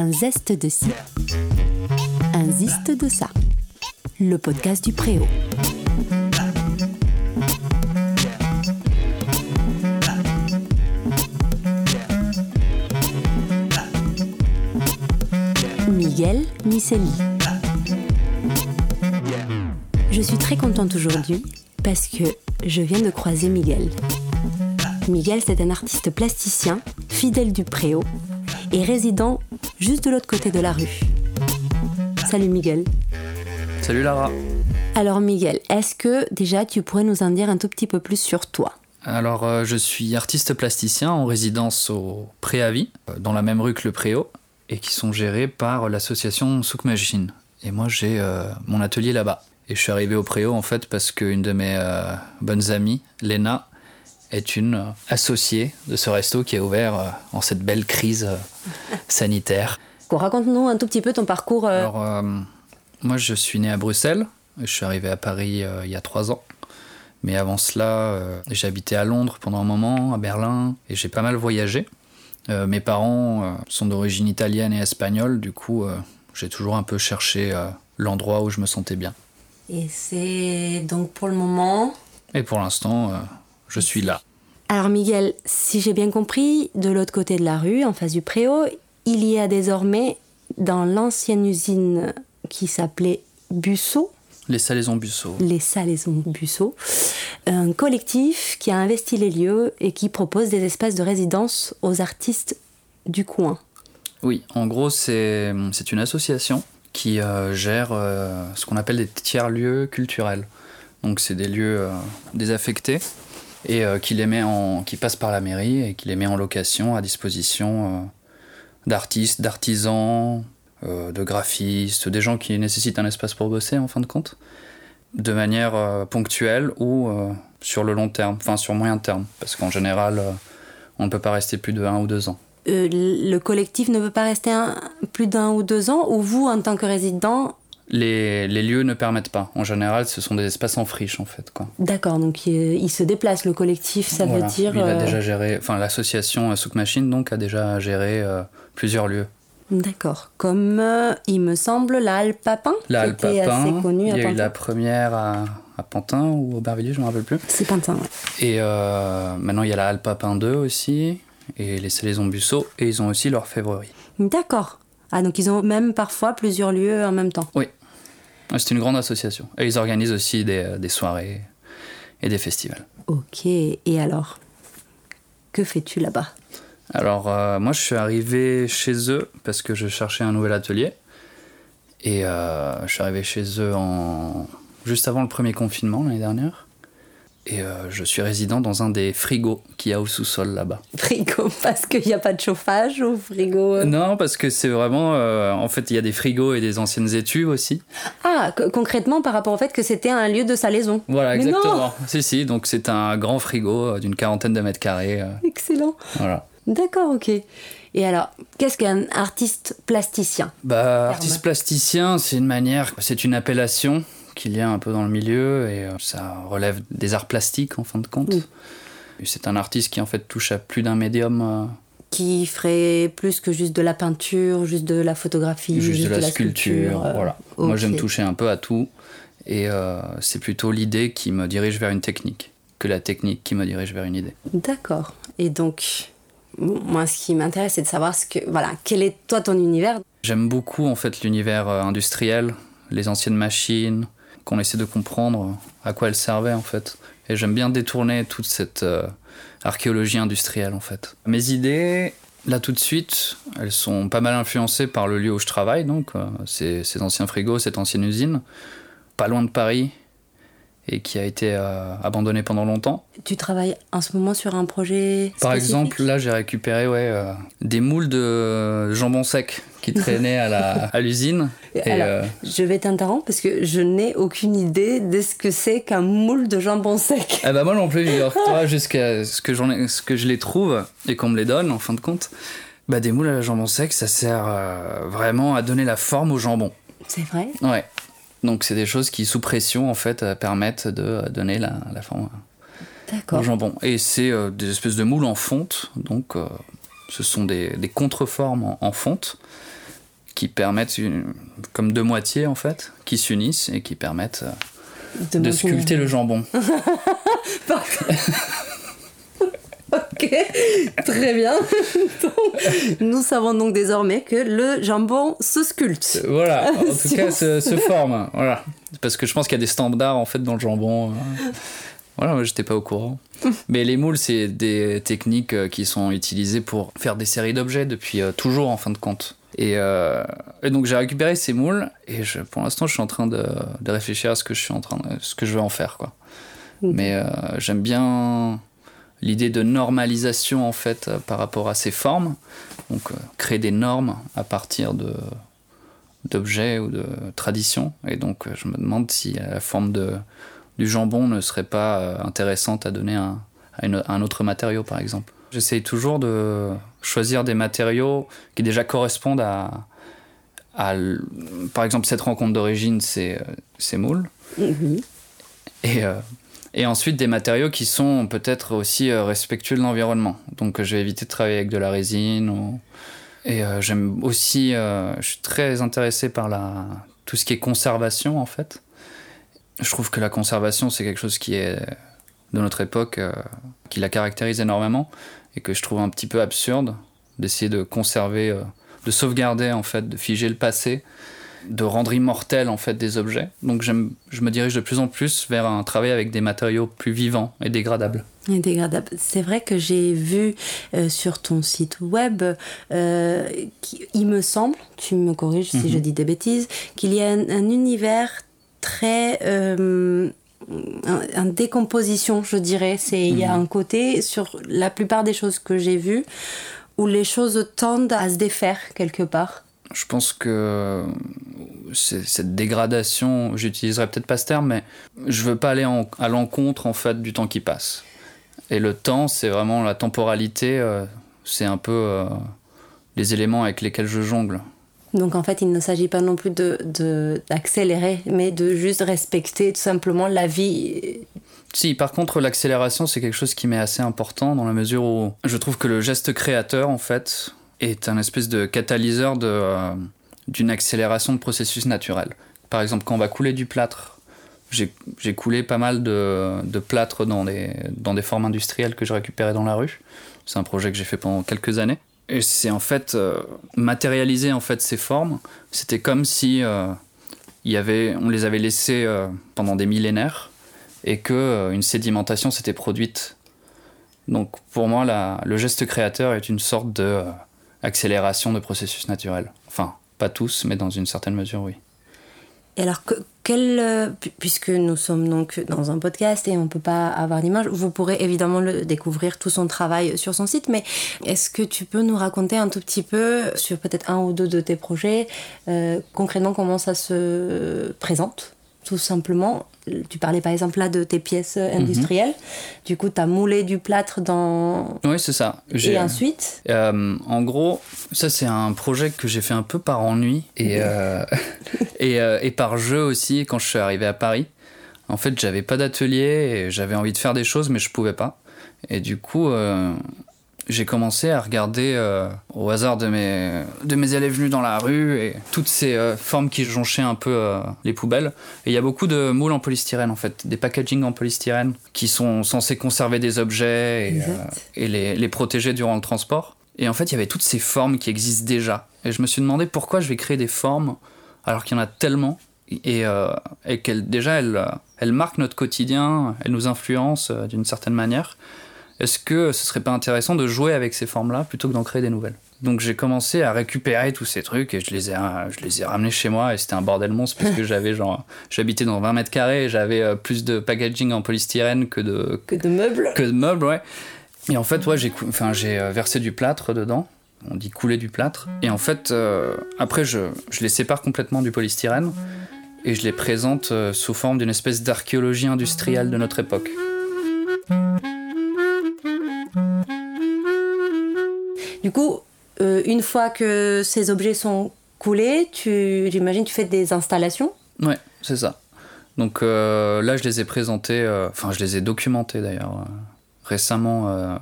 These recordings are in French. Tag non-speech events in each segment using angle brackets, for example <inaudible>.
Un zeste de ci, un ziste de ça. Le podcast du Préau. Miguel Miseli. Je suis très contente aujourd'hui parce que je viens de croiser Miguel. Miguel, c'est un artiste plasticien, fidèle du Préau et résident juste de l'autre côté de la rue. Salut Miguel. Salut Lara. Alors Miguel, est-ce que déjà tu pourrais nous en dire un tout petit peu plus sur toi? Alors euh, je suis artiste plasticien en résidence au Préavis, euh, dans la même rue que le Préau, et qui sont gérés par l'association Souk Machine. Et moi j'ai euh, mon atelier là-bas. Et je suis arrivé au Préau en fait parce qu'une de mes euh, bonnes amies, Léna, est une associée de ce resto qui est ouvert en cette belle crise sanitaire. Raconte-nous un tout petit peu ton parcours. euh, Alors, euh, moi, je suis né à Bruxelles. Je suis arrivé à Paris euh, il y a trois ans. Mais avant cela, euh, j'ai habité à Londres pendant un moment, à Berlin, et j'ai pas mal voyagé. Mes parents sont d'origine italienne et espagnole, du coup, j'ai toujours un peu cherché l'endroit où je me sentais bien. Et c'est donc pour le moment. Et pour l'instant, je suis là. Alors Miguel, si j'ai bien compris, de l'autre côté de la rue, en face du Préau, il y a désormais dans l'ancienne usine qui s'appelait Busso, Les salaisons Busso. les Salaisons Busso, un collectif qui a investi les lieux et qui propose des espaces de résidence aux artistes du coin. Oui, en gros, c'est c'est une association qui euh, gère euh, ce qu'on appelle des tiers-lieux culturels. Donc, c'est des lieux euh, désaffectés et qui, les met en, qui passent par la mairie et qui les met en location à disposition d'artistes, d'artisans, euh, de graphistes, des gens qui nécessitent un espace pour bosser en fin de compte, de manière euh, ponctuelle ou euh, sur le long terme, enfin sur moyen terme, parce qu'en général, on ne peut pas rester plus de un ou deux ans. Le collectif ne peut pas rester plus d'un ou deux ans, ou vous, en tant que résident, Les, les lieux ne permettent pas. En général, ce sont des espaces en friche, en fait. D'accord, donc il, il se déplace, le collectif, ça Voilà. veut dire... Il a euh, déjà géré, enfin, l'association euh, Souk Machine, donc, a déjà géré euh, plusieurs lieux. D'accord, comme euh, il me semble la Halle Papin, La qui était Papin, assez connue il à y a eu la première à, à Pantin ou au Aubervilliers, je ne me rappelle plus. C'est Pantin, ouais. Et euh, maintenant, il y a la Halle Papin 2 aussi, et les Salaisons Busso, et ils ont aussi leur févrerie. D'accord. Ah, donc ils ont même parfois plusieurs lieux en même temps. Oui, c'est une grande association. Et ils organisent aussi des, euh, des soirées et des festivals. Ok, et alors Que fais-tu là-bas? Alors, euh, moi, je suis arrivé chez eux parce que je cherchais un nouvel atelier. Et euh, je suis arrivé chez eux en... juste avant le premier confinement l'année dernière. Et euh, je suis résident dans un des frigos qu'il y a au sous-sol là-bas. Frigo, <laughs> parce qu'il n'y a pas de chauffage au frigo euh? Non, parce que c'est vraiment. euh, en fait, il y a des frigos et des anciennes étuves aussi. Ah, co- concrètement par rapport au fait que c'était un lieu de salaison. Voilà, Mais exactement. Si, si, donc c'est un grand frigo d'une quarantaine de mètres carrés. Excellent. voilà. D'accord, ok. Et alors, qu'est-ce qu'un artiste plasticien? Bah, artiste plasticien, c'est une manière, c'est une appellation qu'il y a un peu dans le milieu et euh, ça relève des arts plastiques en fin de compte. Oui. C'est un artiste qui en fait touche à plus d'un médium, euh, Qui ferait plus que juste de la peinture, juste de la photographie, juste, de la, sculpture. euh, voilà. Moi ok. j'aime toucher un peu à tout et euh, c'est plutôt l'idée qui me dirige vers une technique que la technique qui me dirige vers une idée. D'accord. Et donc, moi, ce qui m'intéresse, c'est de savoir ce que, voilà, quel est toi ton univers? J'aime beaucoup en fait l'univers industriel, les anciennes machines, qu'on essaie de comprendre à quoi elles servaient en fait. Et j'aime bien détourner toute cette euh, archéologie industrielle en fait. Mes idées, là tout de suite, elles sont pas mal influencées par le lieu où je travaille, donc euh, ces, ces anciens frigos, cette ancienne usine, pas loin de Paris, et qui a été euh, abandonnée pendant longtemps. Tu travailles en ce moment sur un projet Par exemple, là, j'ai récupéré ouais, euh, des moules de jambon sec qui <laughs> traînaient à l'usine. Alors, euh, Je vais t'interrompre parce que je n'ai aucune idée de ce que c'est qu'un moule de jambon sec. ah bah moi non plus, <laughs> toi, jusqu'à ce que, ai- ce que je les trouve et qu'on me les donne, en fin de compte, bah, des moules à la jambon sec, ça sert euh, vraiment à donner la forme au jambon. C'est vrai? Ouais. Donc c'est des choses qui, sous pression, en fait, euh, permettent de euh, donner la, la forme D'accord. au jambon. Et c'est euh, des espèces de moules en fonte, donc euh, ce sont des, des contreformes en, en fonte qui permettent, comme deux moitiés en fait, qui s'unissent et qui permettent de, de sculpter le jambon. <laughs> <laughs> ok, très bien. <laughs> nous savons donc désormais que le jambon se sculpte. Voilà, en <laughs> tout cas se, se, forme. Voilà. Parce que je pense qu'il y a des standards en fait dans le jambon. Voilà, moi j'étais pas au courant. Mais les moules, c'est des techniques euh, qui sont utilisées pour faire des séries d'objets depuis euh, toujours en fin de compte. Et, euh, et donc j'ai récupéré ces moules et je, pour l'instant je suis en train de, de, réfléchir à ce que je suis en train de, ce que je veux en faire quoi. Mais euh, j'aime bien l'idée de normalisation en fait par rapport à ces formes. Donc euh, créer des normes à partir de d'objets ou de traditions. Et donc je me demande si la forme de du jambon ne serait pas euh, intéressante à donner un, à, une, à un autre matériau, par exemple. J'essaye toujours de choisir des matériaux qui déjà correspondent à, à par exemple, cette rencontre d'origine, c'est moules. Mm-hmm. Et, euh, et ensuite des matériaux qui sont peut-être aussi euh, respectueux de l'environnement. Donc je vais éviter de travailler avec de la résine. Et euh, j'aime aussi, euh, je suis très intéressé par la, tout ce qui est conservation en fait je trouve que la conservation, c'est quelque chose qui est de notre époque, euh, qui la caractérise énormément, et que je trouve un petit peu absurde d'essayer de conserver, euh, de sauvegarder, en fait, de figer le passé, de rendre immortel, en fait, des objets. Donc je me dirige de plus en plus vers un travail avec des matériaux plus vivants et dégradables. Et dégradables. C'est vrai que j'ai vu euh, sur ton site web, euh, il me semble, tu me corriges si mm -hmm. je dis des bêtises, qu'il y a un, un univers très euh, en décomposition, je dirais. C'est il mmh. y a un côté sur la plupart des choses que j'ai vues où les choses tendent à se défaire quelque part. Je pense que cette dégradation, j'utiliserai peut-être pas ce terme, mais je veux pas aller en, à l'encontre en fait du temps qui passe. Et le temps, c'est vraiment la temporalité, euh, c'est un peu euh, les éléments avec lesquels je jongle. Donc en fait, il ne s'agit pas non plus d'accélérer, de, de, mais de juste respecter tout simplement la vie. Si, par contre, l'accélération, c'est quelque chose qui m'est assez important dans la mesure où je trouve que le geste créateur, en fait, est un espèce de catalyseur d'une euh, accélération de processus naturel. Par exemple, quand on va couler du plâtre, j'ai coulé pas mal de, de plâtre dans des, dans des formes industrielles que je récupérais dans la rue. C'est un projet que j'ai fait pendant quelques années. Et c'est en fait euh, matérialiser en fait ces formes. C'était comme si euh, y avait, on les avait laissées euh, pendant des millénaires et que une sédimentation s'était produite. Donc pour moi, le geste créateur est une sorte de accélération de processus naturels. Enfin, pas tous, mais dans une certaine mesure, oui. Et alors, que, quel, euh, puisque nous sommes donc dans un podcast et on ne peut pas avoir d'image, vous pourrez évidemment le découvrir tout son travail sur son site, mais est-ce que tu peux nous raconter un tout petit peu sur peut-être un ou deux de tes projets, euh, concrètement comment ça se présente? Tout simplement. Tu parlais par exemple là de tes pièces industrielles. Mm -hmm. Du coup, tu as moulé du plâtre dans. Oui, c'est ça. Et ensuite euh, En gros, ça, c'est un projet que j'ai fait un peu par ennui et, euh, <laughs> et, euh, et, par jeu aussi quand je suis arrivé à Paris. En fait, j'avais pas d'atelier et j'avais envie de faire des choses, mais je pouvais pas. Et du coup, euh, j'ai commencé à regarder euh, au hasard de mes, de mes élèves venus dans la rue et toutes ces euh, formes qui jonchaient un peu euh, les poubelles. Et il y a beaucoup de moules en polystyrène en fait, des packaging en polystyrène qui sont censés conserver des objets et, et les, les protéger durant le transport. Et en fait, il y avait toutes ces formes qui existent déjà. Et je me suis demandé pourquoi je vais créer des formes alors qu'il y en a tellement et, euh, et qu'elles déjà elles, elles marquent notre quotidien, elles nous influencent euh, d'une certaine manière est-ce que ce serait pas intéressant de jouer avec ces formes-là plutôt que d'en créer des nouvelles? Donc j'ai commencé à récupérer tous ces trucs et je les ai, je les ai ramenés chez moi et c'était un bordel monstre parce que <laughs> j'avais genre, j'habitais dans 20 mètres carrés et j'avais plus de packaging en polystyrène que de que de meubles. Que de meubles, ouais. Et en fait, ouais, j'ai, enfin, j'ai versé du plâtre dedans. On dit couler du plâtre. Et en fait, euh, après, je, je les sépare complètement du polystyrène et je les présente euh, sous forme d'une espèce d'archéologie industrielle de notre époque. Du coup, euh, une fois que ces objets sont coulés, tu, j'imagine tu fais des installations Ouais, c'est ça. Donc euh, là, je les ai présentés, enfin, euh, je les ai documentés d'ailleurs récemment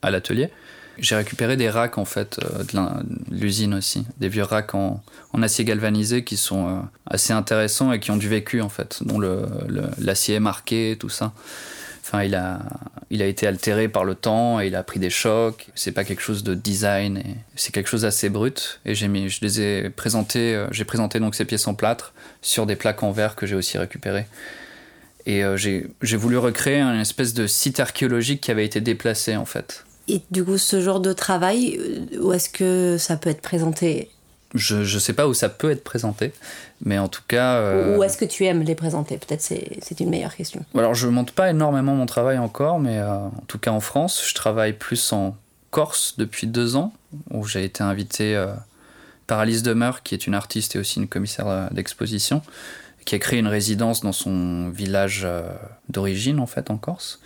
à l'atelier. J'ai récupéré des racks en fait de l'usine aussi, des vieux racks en, acier galvanisé qui sont assez intéressants et qui ont du vécu en fait, dont l'acier est marqué, tout ça. Enfin, il a, il a été altéré par le temps et il a pris des chocs. C'est pas quelque chose de design, c'est quelque chose d'assez brut. Et j'ai je les ai présentés, euh, j'ai présenté donc ces pièces en plâtre sur des plaques en verre que j'ai aussi récupérées. Et j'ai voulu recréer une espèce de site archéologique qui avait été déplacé en fait. Et du coup, ce genre de travail, euh, où est-ce que ça peut être présenté? Je ne sais pas où ça peut être présenté, mais en tout cas... Euh, où est-ce que tu aimes les présenter? Peut-être c'est une meilleure question. Alors je monte pas énormément mon travail encore, mais euh, en tout cas en France, je travaille plus en Corse depuis deux ans, où j'ai été invité par Alice Demeur, qui est une artiste et aussi une commissaire d'exposition, qui a créé une résidence dans son village d'origine en fait en Corse.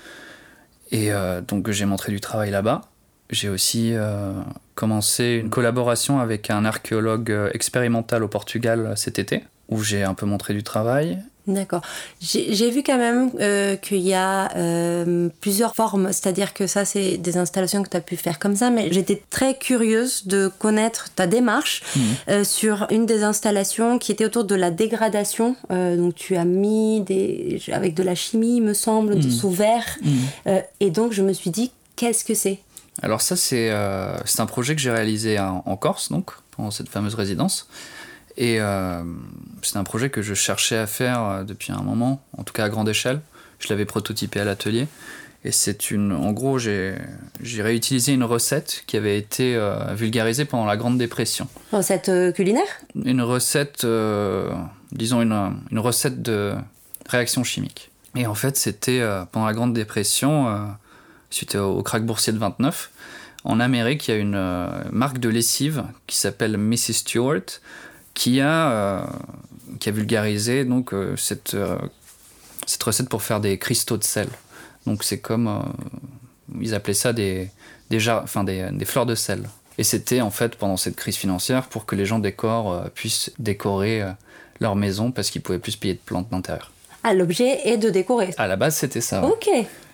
Et euh, donc j'ai montré du travail là-bas. J'ai aussi euh, commencé une collaboration avec un archéologue euh, expérimental au Portugal cet été, où j'ai un peu montré du travail. D'accord. J'ai vu quand même euh, qu'il y a euh, plusieurs formes, c'est-à-dire que ça, c'est des installations que tu as pu faire comme ça, mais j'étais très curieuse de connaître ta démarche mmh. euh, sur une des installations qui était autour de la dégradation. donc, tu as mis des, avec de la chimie, il me semble, mmh. sous verre. Mmh. et donc, je me suis dit, qu'est-ce que c'est? Alors, ça, c'est un projet que j'ai réalisé en, en, Corse, donc, pendant cette fameuse résidence. Et euh, c'est un projet que je cherchais à faire euh, depuis un moment, en tout cas à grande échelle. Je l'avais prototypé à l'atelier. Et c'est une. En gros, j'ai réutilisé une recette qui avait été euh, vulgarisée pendant la Grande Dépression. Recette culinaire? Une recette, disons, une, une, recette de réaction chimique. Et en fait, c'était pendant la Grande Dépression, suite au, krach boursier de 29. En Amérique, il y a une marque de lessive qui s'appelle Mrs. Stewart, qui a, euh, qui a vulgarisé donc, euh, cette, euh, cette recette pour faire des cristaux de sel. Donc c'est comme, ils appelaient ça des, des, enfin, des, des fleurs de sel. Et c'était en fait pendant cette crise financière pour que les gens décorent, puissent décorer leur maison parce qu'ils pouvaient plus payer de plantes d'intérieur. Ah, l'objet est de décorer. À la base, c'était ça. Ok.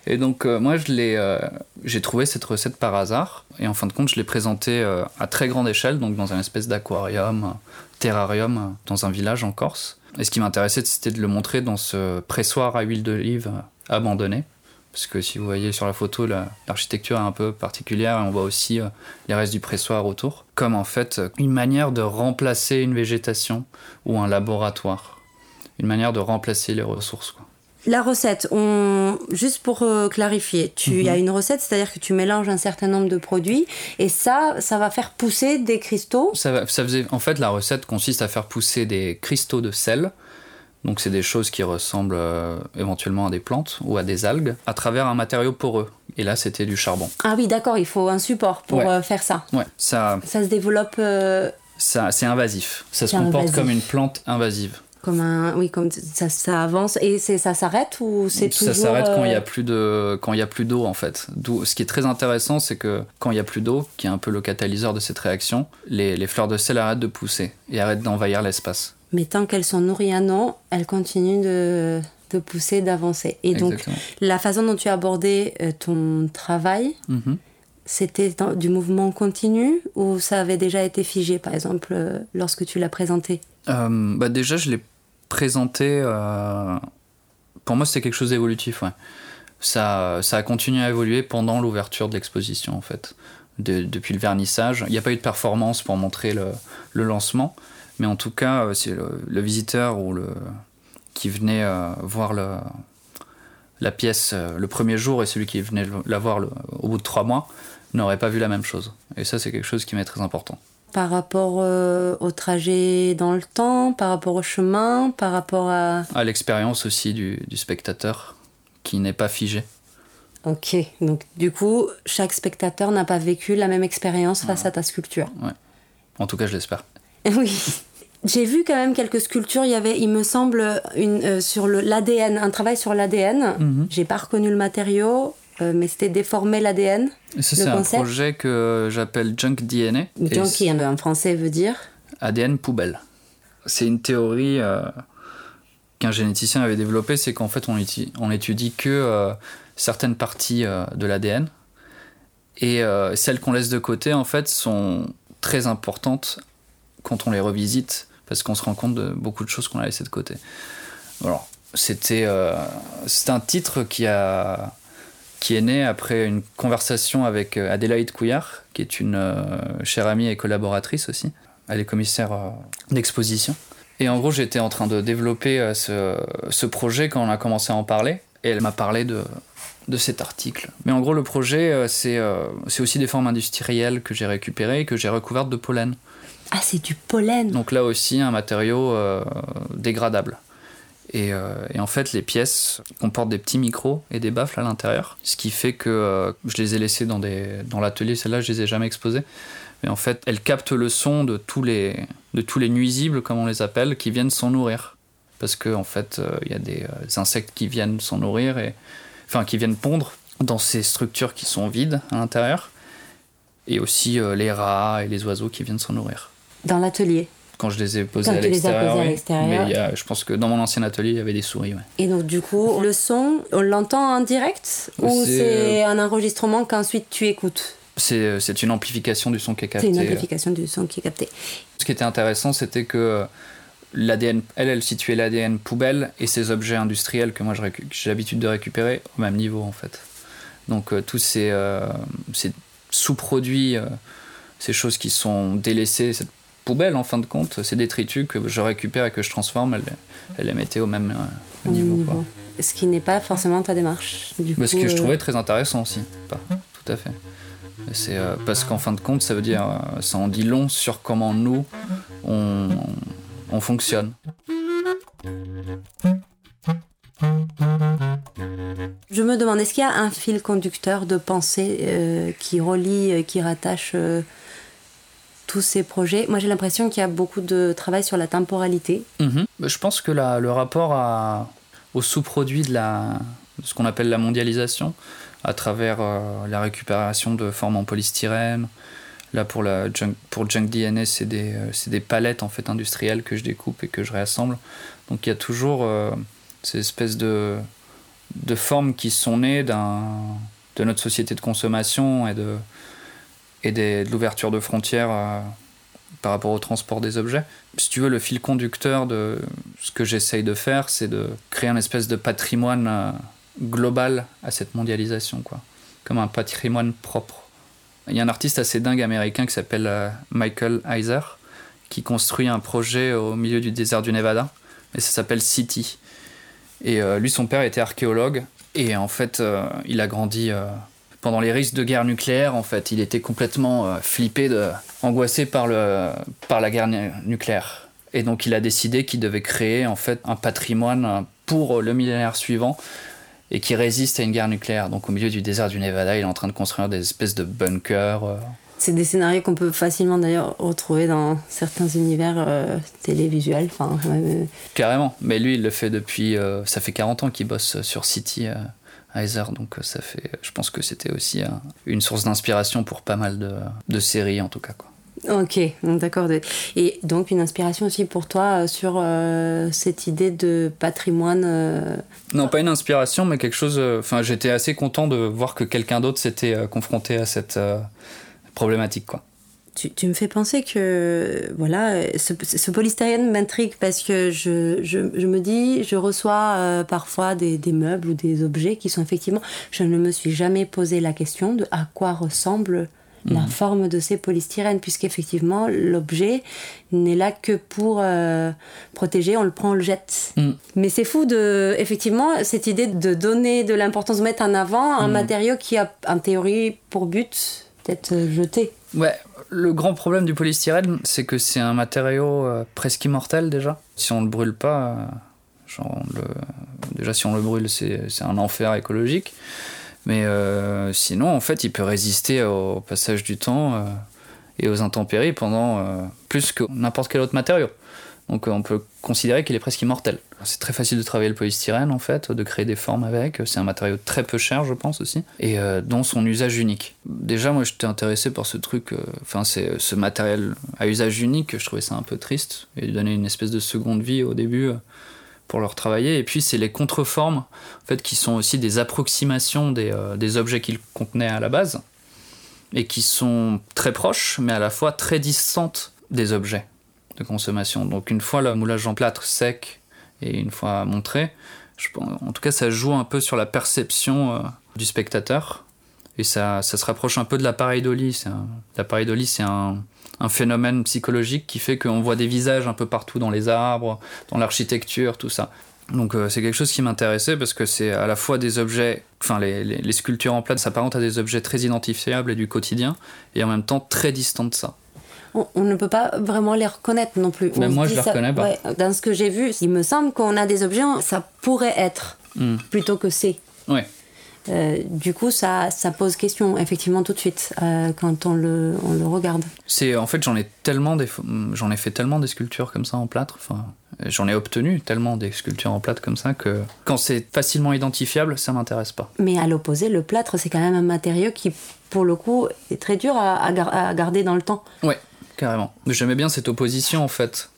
Et donc, moi, je l'ai, j'ai trouvé cette recette par hasard. Et en fin de compte, je l'ai présentée à très grande échelle, donc dans un espèce d'aquarium terrarium dans un village en Corse. Et ce qui m'intéressait, c'était de le montrer dans ce pressoir à huile d'olive abandonné. Parce que si vous voyez sur la photo, l'architecture est un peu particulière et on voit aussi euh, les restes du pressoir autour. Comme en fait une manière de remplacer une végétation ou un laboratoire. Une manière de remplacer les ressources. Quoi. La recette, on... juste pour euh, clarifier, tu as mhm. une recette, c'est-à-dire que tu mélanges un certain nombre de produits et ça, ça va faire pousser des cristaux? Ça, ça faisait... En fait, la recette consiste à faire pousser des cristaux de sel. Donc, c'est des choses qui ressemblent euh, éventuellement à des plantes ou à des algues à travers un matériau poreux. Et là, c'était du charbon. Ah oui, d'accord, il faut un support pour euh, faire ça. Ouais, ça. Ça se développe. Ça, c'est invasif. Ça se comporte comme une plante invasive comme un oui comme ça, ça avance et c'est ça s'arrête ou c'est toujours ça s'arrête quand il y a euh, plus de quand il y a plus d'eau en fait. Ce qui est très intéressant c'est que quand il y a plus d'eau qui est un peu le catalyseur de cette réaction les, les fleurs de sel arrêtent de pousser et arrêtent d'envahir l'espace. Mais tant qu'elles sont nourries à non elles continuent de, de pousser d'avancer. Et donc la façon dont tu as abordé euh, ton travail mm-hmm. C'était du mouvement continu ou ça avait déjà été figé, par exemple, euh, lorsque tu l'as présenté? Euh, bah Déjà, je l'ai présenté. Euh, pour moi, c'était quelque chose d'évolutif. Ça, ça a continué à évoluer pendant l'ouverture de l'exposition, en fait. depuis le vernissage. Il n'y a pas eu de performance pour montrer le, lancement, mais en tout cas, c'est le, visiteur ou le, qui venait voir la pièce le premier jour et celui qui venait la voir au bout de trois mois n'aurait pas vu la même chose. Et ça, c'est quelque chose qui m'est très important. Par rapport euh, au trajet dans le temps, par rapport au chemin, par rapport à... À l'expérience aussi du, du spectateur, qui n'est pas figé. Ok, donc du coup, chaque spectateur n'a pas vécu la même expérience face à ta sculpture. Ouais. En tout cas, je l'espère. <laughs> oui. J'ai vu quand même quelques sculptures. Il y avait, il me semble, une, euh, sur l'ADN, un travail sur l'ADN. Mhm. J'ai pas reconnu le matériau. Euh, mais c'était déformer l'ADN. C'est un projet que j'appelle Junk DNA. Junkie en français veut dire ADN poubelle. C'est une théorie euh, qu'un généticien avait développée, c'est qu'en fait on étudie, on étudie que euh, certaines parties de l'ADN Et celles qu'on laisse de côté, en fait, sont très importantes quand on les revisite, parce qu'on se rend compte de beaucoup de choses qu'on a laissées de côté. Alors, c'était un titre qui a qui est né après une conversation avec euh, Adélaïde Couillard, qui est une euh, chère amie et collaboratrice aussi. Elle est commissaire euh, d'exposition. Et en gros, j'étais en train de développer ce, ce, projet quand on a commencé à en parler. Et elle m'a parlé de, de cet article. Mais en gros, le projet, c'est c'est aussi des formes industrielles que j'ai récupérées et que j'ai recouvertes de pollen. Ah, c'est du pollen Donc là aussi, un matériau dégradable. Euh, et, en fait, les pièces comportent des petits micros et des baffles à l'intérieur. Ce qui fait que euh, je les ai laissées dans, l'atelier. Celles-là, je les ai jamais exposées. Mais en fait, elles captent le son de tous les, de tous les nuisibles, comme on les appelle, qui viennent s'en nourrir. Parce qu'en en fait, euh, il y a des, insectes qui viennent s'en nourrir, et, enfin, qui viennent pondre dans ces structures qui sont vides à l'intérieur. Et aussi les rats et les oiseaux qui viennent s'en nourrir. Dans l'atelier quand je les ai posés à l'extérieur. Mais je pense que dans mon ancien atelier, il y avait des souris. Et donc, du coup, le son, on l'entend en direct ou c'est un enregistrement qu'ensuite tu écoutes c'est, c'est une amplification du son qui est capté. C'est une amplification du son qui est capté. Ce qui était intéressant, c'était que l'ADN, elle, elle situait l'ADN poubelle et ces objets industriels que moi j'ai l'habitude de récupérer au même niveau en fait. Donc euh, tous ces, euh, ces sous-produits, euh, ces choses qui sont délaissées, cette poubelle en fin de compte, ces détritus que je récupère et que je transforme, elle, elle les mettait au même euh, niveau. Ce qui n'est pas forcément ta démarche. Du ce que je euh, trouvais très intéressant aussi. Pas, tout à fait. C'est euh, parce qu'en fin de compte, ça veut dire, ça en dit long sur comment nous on, on fonctionne. Je me demande, est-ce qu'il y a un fil conducteur de pensée qui relie, qui rattache tous ces projets. Moi, j'ai l'impression qu'il y a beaucoup de travail sur la temporalité. Mhm. Bah, je pense que le rapport à, au sous-produit de, la, ce qu'on appelle la mondialisation, à travers euh, la récupération de formes en polystyrène, Là, pour, la junk, pour Junk DNA, c'est des, euh, des, palettes en fait, industrielles que je découpe et que je réassemble. Donc il y a toujours euh, ces espèces de, de formes qui sont nées de notre société de consommation et de, et de l'ouverture de frontières euh, par rapport au transport des objets. Si tu veux, le fil conducteur de ce que j'essaye de faire, c'est de créer un espèce de patrimoine euh, global à cette mondialisation, quoi. Comme un patrimoine propre. Il y a un artiste assez dingue américain qui s'appelle euh, Michael Heiser, qui construit un projet au milieu du désert du Nevada, et ça s'appelle City. Et lui, son père était archéologue, et en fait, il a grandi pendant les risques de guerre nucléaire, en fait, il était complètement euh, flippé, de, angoissé par, le, par la guerre nucléaire. Et donc il a décidé qu'il devait créer en fait un patrimoine pour le millénaire suivant et qui résiste à une guerre nucléaire. Donc au milieu du désert du Nevada, il est en train de construire des espèces de bunkers. Euh. C'est des scénarios qu'on peut facilement d'ailleurs retrouver dans certains univers euh, télévisuels. Enfin, Carrément, mais lui il le fait depuis... ça fait 40 ans qu'il bosse sur City Heiser, donc euh, ça fait, je pense que c'était aussi une source d'inspiration pour pas mal de, de, séries en tout cas. Quoi. Ok, d'accord. Et donc une inspiration aussi pour toi euh, sur euh, cette idée de patrimoine Non, pas une inspiration, mais quelque chose... Enfin, j'étais assez content de voir que quelqu'un d'autre s'était confronté à cette problématique. quoi. Tu, me fais penser que voilà, ce, ce polystyrène m'intrigue parce que je, je, me dis, je reçois euh, parfois des, des, meubles ou des objets qui sont effectivement. Je ne me suis jamais posé la question de à quoi ressemble la mhm. forme de ces polystyrènes, puisqu'effectivement, l'objet n'est là que pour euh, protéger, on le prend, on le jette. Mhm. Mais c'est fou de, effectivement, cette idée de donner de l'importance, de mettre en avant un mhm. matériau qui a, en théorie, pour but d'être jeté. Ouais, le grand problème du polystyrène, c'est que c'est un matériau euh, presque immortel déjà. Si on le brûle pas, euh, déjà si on le brûle, c'est un enfer écologique. Mais euh, sinon, en fait, il peut résister au passage du temps et aux intempéries pendant plus que n'importe quel autre matériau. Donc on peut considérer qu'il est presque immortel. C'est très facile de travailler le polystyrène en fait, de créer des formes avec. C'est un matériau très peu cher je pense aussi, et euh, dont son usage unique. Déjà moi j'étais intéressé par ce truc, euh, enfin c'est ce matériel à usage unique, je trouvais ça un peu triste, et donner une espèce de seconde vie au début euh, pour leur travailler. Et puis c'est les contreformes en fait qui sont aussi des approximations des, des objets qu'ils contenaient à la base. et qui sont très proches, mais à la fois très distantes des objets consommation. Donc une fois le moulage en plâtre sec et une fois montré, en tout cas ça joue un peu sur la perception euh, du spectateur et ça, se rapproche un peu de l'appareil d'Oli. L'appareil d'Oli c'est un, un phénomène psychologique qui fait qu'on voit des visages un peu partout dans les arbres, dans l'architecture, tout ça. Donc euh, c'est quelque chose qui m'intéressait parce que c'est à la fois des objets, enfin les, les, sculptures en plâtre s'apparentent à des objets très identifiables et du quotidien, et en même temps très distants de ça. On, ne peut pas vraiment les reconnaître non plus. Mais moi je les reconnais pas. dans ce que j'ai vu, il me semble qu'on a des objets, ça pourrait être hmm. plutôt que c'est. Ouais. Euh, du coup, ça, ça, pose question, effectivement, tout de suite, euh, quand on le, on le regarde. C'est, en fait, j'en ai tellement des, j'en ai fait tellement des sculptures comme ça en plâtre, enfin, j'en ai obtenu tellement des sculptures en plâtre comme ça que quand c'est facilement identifiable, ça m'intéresse pas. Mais à l'opposé, le plâtre, c'est quand même un matériau qui, pour le coup, est très dur à, à garder dans le temps. Ouais, carrément. J'aimais bien cette opposition, en fait.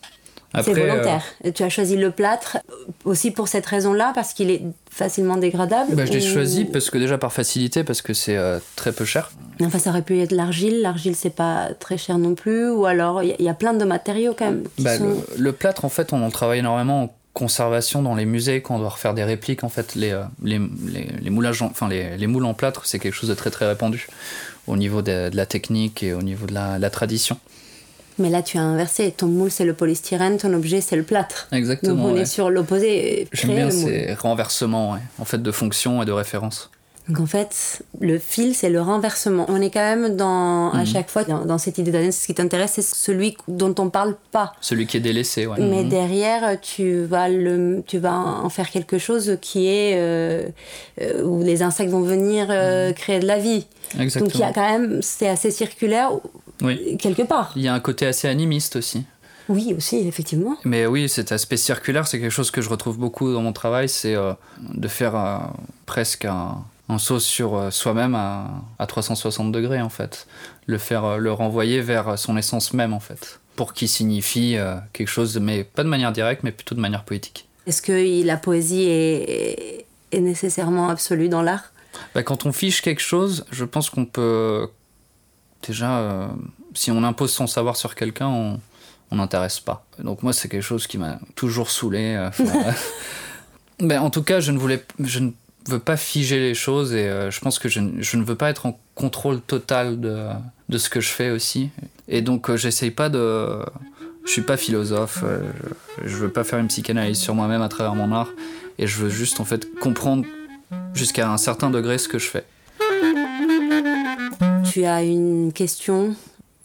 C'est volontaire. Euh, tu as choisi le plâtre aussi pour cette raison-là, parce qu'il est facilement dégradable bah, Je l'ai choisi parce que déjà par facilité, parce que c'est euh, très peu cher. Enfin, ça aurait pu être l'argile. L'argile, c'est pas très cher non plus. Ou alors, il y, a plein de matériaux quand même. Bah, le, plâtre, en fait, on en travaille énormément en conservation dans les musées quand on doit refaire des répliques. En fait, les, euh, les, les, moulages, enfin, les, les, moules en plâtre, c'est quelque chose de très très répandu au niveau de, la technique et au niveau de la tradition. Mais là, tu as inversé. Ton moule, c'est le polystyrène, ton objet, c'est le plâtre. Exactement. Donc on est sur l'opposé. J'aime bien ces renversements, en fait, de fonction et de référence. Donc en fait, le fil, c'est le renversement. On est quand même dans, à mhm. chaque fois dans, cette idée d'analyse, ce qui t'intéresse, c'est celui dont on parle pas. Celui qui est délaissé, ouais. Mais mhm. derrière, tu vas, le, tu vas en faire quelque chose qui est euh, euh, où les insectes vont venir euh, mhm. créer de la vie. Exactement. Donc il y a quand même, c'est assez circulaire oui. quelque part. Il y a un côté assez animiste aussi. Oui, aussi, effectivement. Mais oui, cet aspect circulaire, c'est quelque chose que je retrouve beaucoup dans mon travail, c'est de faire presque un, un saut sur euh, soi-même à, à, 360 degrés en fait. Le faire, euh, le renvoyer vers son essence même en fait. Pour qu'il signifie euh, quelque chose, mais pas de manière directe, mais plutôt de manière poétique. Est-ce que la poésie est, est nécessairement absolue dans l'art? Bah, Quand on fiche quelque chose, je pense qu'on peut. Déjà, si on impose son savoir sur quelqu'un, on n'intéresse pas. Donc moi, c'est quelque chose qui m'a toujours saoulé. <laughs> mais en tout cas, je ne voulais, je ne veux pas figer les choses et euh, je pense que je, je, ne veux pas être en contrôle total de, de ce que je fais aussi. Et donc euh, j'essaye pas de... Je suis pas philosophe, euh, je, je, veux pas faire une psychanalyse sur moi-même à travers mon art et je veux juste en fait comprendre jusqu'à un certain degré ce que je fais. Tu as une question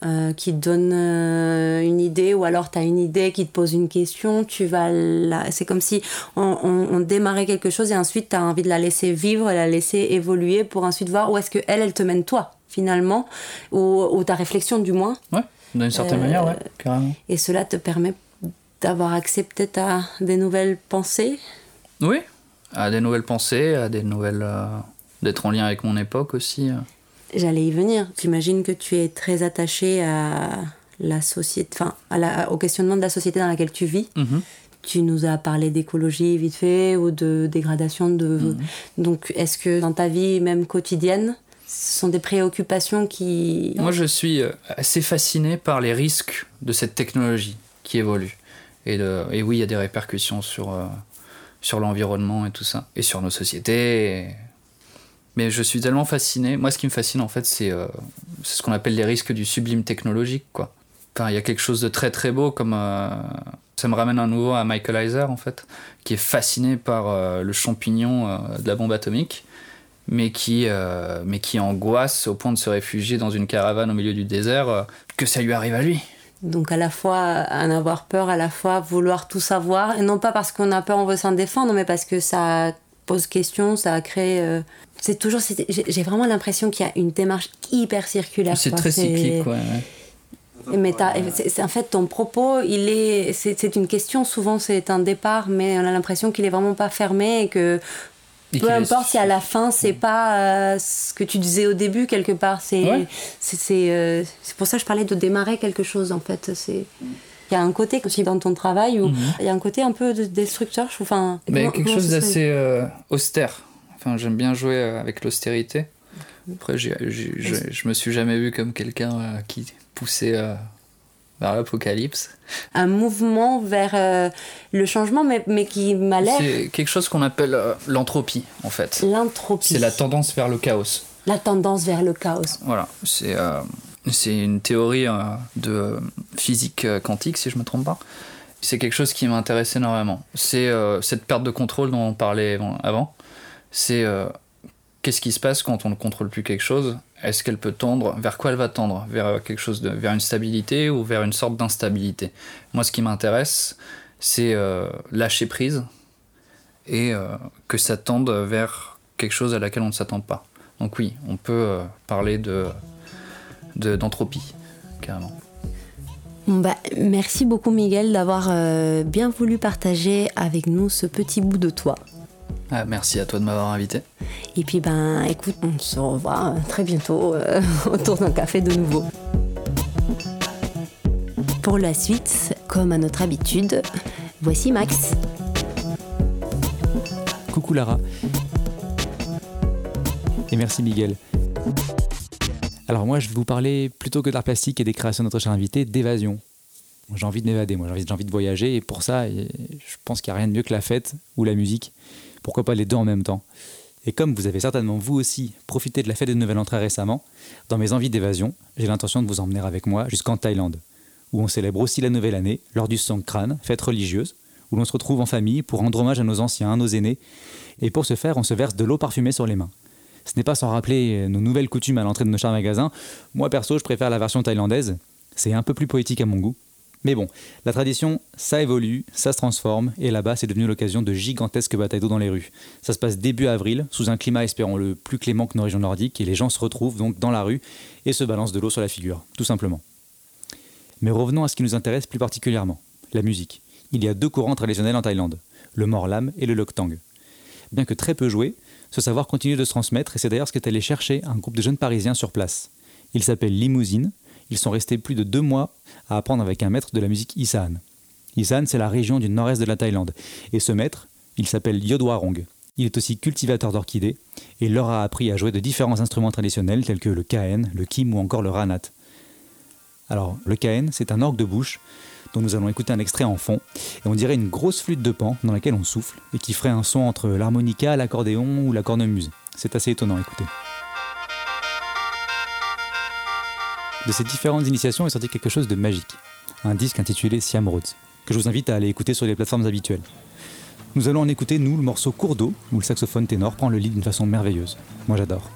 euh, qui te donne euh, une idée ou alors tu as une idée qui te pose une question, tu vas c'est comme si on, démarrait quelque chose et ensuite tu as envie de la laisser vivre, la laisser évoluer pour ensuite voir où est-ce que elle, elle te mène toi finalement ou, ta réflexion du moins. Ouais, d'une certaine manière, ouais, euh, carrément. Et cela te permet d'avoir accès peut-être à des nouvelles pensées Oui, à des nouvelles pensées, à des nouvelles d'être en lien avec mon époque aussi. J'allais y venir. J'imagine que tu es très attaché à la société, enfin, au questionnement de la société dans laquelle tu vis. Mhm. Tu nous as parlé d'écologie vite fait ou de dégradation de. Mhm. Donc, est-ce que dans ta vie même quotidienne, ce sont des préoccupations qui. Moi, je suis euh, assez fasciné par les risques de cette technologie qui évolue. Et, de, et oui, il y a des répercussions sur, euh, sur l'environnement et tout ça. Et sur nos sociétés. Mais je suis tellement fasciné. Moi, ce qui me fascine, en fait, c'est euh, ce qu'on appelle les risques du sublime technologique, quoi. Enfin, il y a quelque chose de très très beau, comme euh, ça me ramène à nouveau à Michael Heiser, en fait, qui est fasciné par euh, le champignon de la bombe atomique, mais qui, mais qui angoisse au point de se réfugier dans une caravane au milieu du désert, que ça lui arrive à lui. Donc à la fois en avoir peur, à la fois vouloir tout savoir, et non pas parce qu'on a peur, on veut s'en défendre, mais parce que ça pose question, ça a créé c'est toujours j'ai vraiment l'impression qu'il y a une démarche hyper circulaire c'est très cyclique ouais, mais en fait ton propos il est c'est une question souvent c'est un départ mais on a l'impression qu'il est vraiment pas fermé et que peu importe si à la fin c'est pas euh, ce que tu disais au début quelque part c'est c'est euh, pour ça que je parlais de démarrer quelque chose en fait. C'est il y a un côté aussi dans ton travail où mhm. il y a un côté un peu destructeur je trouve enfin mais quelque chose d'assez euh, austère j'aime bien jouer euh, avec l'austérité. Après, j'ai- j'ai- j'ai- je me suis jamais vu comme quelqu'un euh, qui poussait vers l'apocalypse. Un mouvement vers euh, le changement, mais, mais qui m'a l'air C'est quelque chose qu'on appelle euh, l'entropie, en fait. l'entropie. C'est la tendance vers le chaos. La tendance vers le chaos. Voilà, c'est euh, c'est une théorie euh, de physique euh, quantique, si je me trompe pas. C'est quelque chose qui m'intéresse énormément. C'est euh, cette perte de contrôle dont on parlait avant. C'est qu'est-ce qui se passe quand on ne contrôle plus quelque chose? Est-ce qu'elle peut tendre? Vers quoi elle va tendre? Vers quelque chose de, vers une stabilité ou vers une sorte d'instabilité? Moi, ce qui m'intéresse, c'est lâcher prise et que ça tende vers quelque chose à laquelle on ne s'attend pas. Donc oui, on peut parler de de- d'entropie, carrément. Bon, bah, merci beaucoup Miguel d'avoir euh, bien voulu partager avec nous ce petit bout de toi. Ah, merci à toi de m'avoir invité. Et puis ben écoute, on se revoit euh, très bientôt euh, <laughs> autour d'un café de nouveau. Pour la suite, comme à notre habitude, voici Max. Coucou Lara. Et merci Miguel. Alors moi je vais vous parler plutôt que d'art plastique et des créations de notre cher invité, d'évasion. J'ai envie de m'évader, moi j'ai envie, de voyager et pour ça je pense qu'il n'y a rien de mieux que la fête ou la musique. Pourquoi pas les deux en même temps Et comme vous avez certainement vous aussi profité de la fête des nouvelles entrées récemment, dans mes envies d'évasion, j'ai l'intention de vous emmener avec moi jusqu'en Thaïlande, où on célèbre aussi la nouvelle année lors du Songkran, fête religieuse, où l'on se retrouve en famille pour rendre hommage à nos anciens, à nos aînés, et pour ce faire, on se verse de l'eau parfumée sur les mains. Ce n'est pas sans rappeler nos nouvelles coutumes à l'entrée de nos chers magasins. Moi, perso, je préfère la version thaïlandaise. C'est un peu plus poétique à mon goût. Mais bon, la tradition, ça évolue, ça se transforme, et là-bas, c'est devenu l'occasion de gigantesques batailles d'eau dans les rues. Ça se passe début avril, sous un climat, espérons-le, plus clément que nos régions nordiques, et les gens se retrouvent donc dans la rue et se balancent de l'eau sur la figure, tout simplement. Mais revenons à ce qui nous intéresse plus particulièrement, la musique. Il y a deux courants traditionnels en Thaïlande, le morlam et le loktang. Bien que très peu joué, ce savoir continue de se transmettre et c'est d'ailleurs ce qu'est allé chercher un groupe de jeunes parisiens sur place. Ils s'appellent Limousine, ils sont restés plus de deux mois à apprendre avec un maître de la musique Isan. Isan, c'est la région du nord-est de la Thaïlande, et ce maître, il s'appelle Yodwarong. Il est aussi cultivateur d'orchidées et leur a appris à jouer de différents instruments traditionnels tels que le kaen, le kim ou encore le ranat. Alors, le kaen, c'est un orgue de bouche dont nous allons écouter un extrait en fond, et on dirait une grosse flûte de pan dans laquelle on souffle, et qui ferait un son entre l'harmonica, l'accordéon ou la cornemuse. C'est assez étonnant, écoutez. De ces différentes initiations est sorti quelque chose de magique, un disque intitulé Siam Roads, que je vous invite à aller écouter sur les plateformes habituelles. Nous allons en écouter, nous, le morceau Cours d'eau, où le saxophone ténor prend le lead d'une façon merveilleuse. Moi j'adore.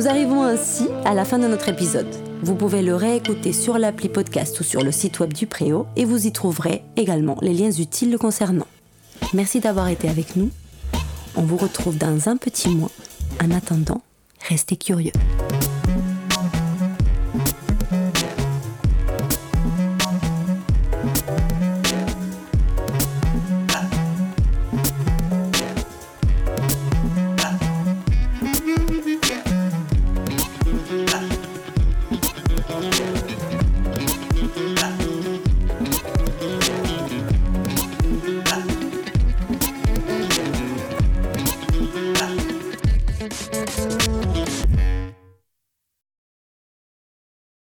Nous arrivons ainsi à la fin de notre épisode. Vous pouvez le réécouter sur l'appli podcast ou sur le site web du Préau et vous y trouverez également les liens utiles le concernant. Merci d'avoir été avec nous. On vous retrouve dans un petit mois. En attendant, restez curieux.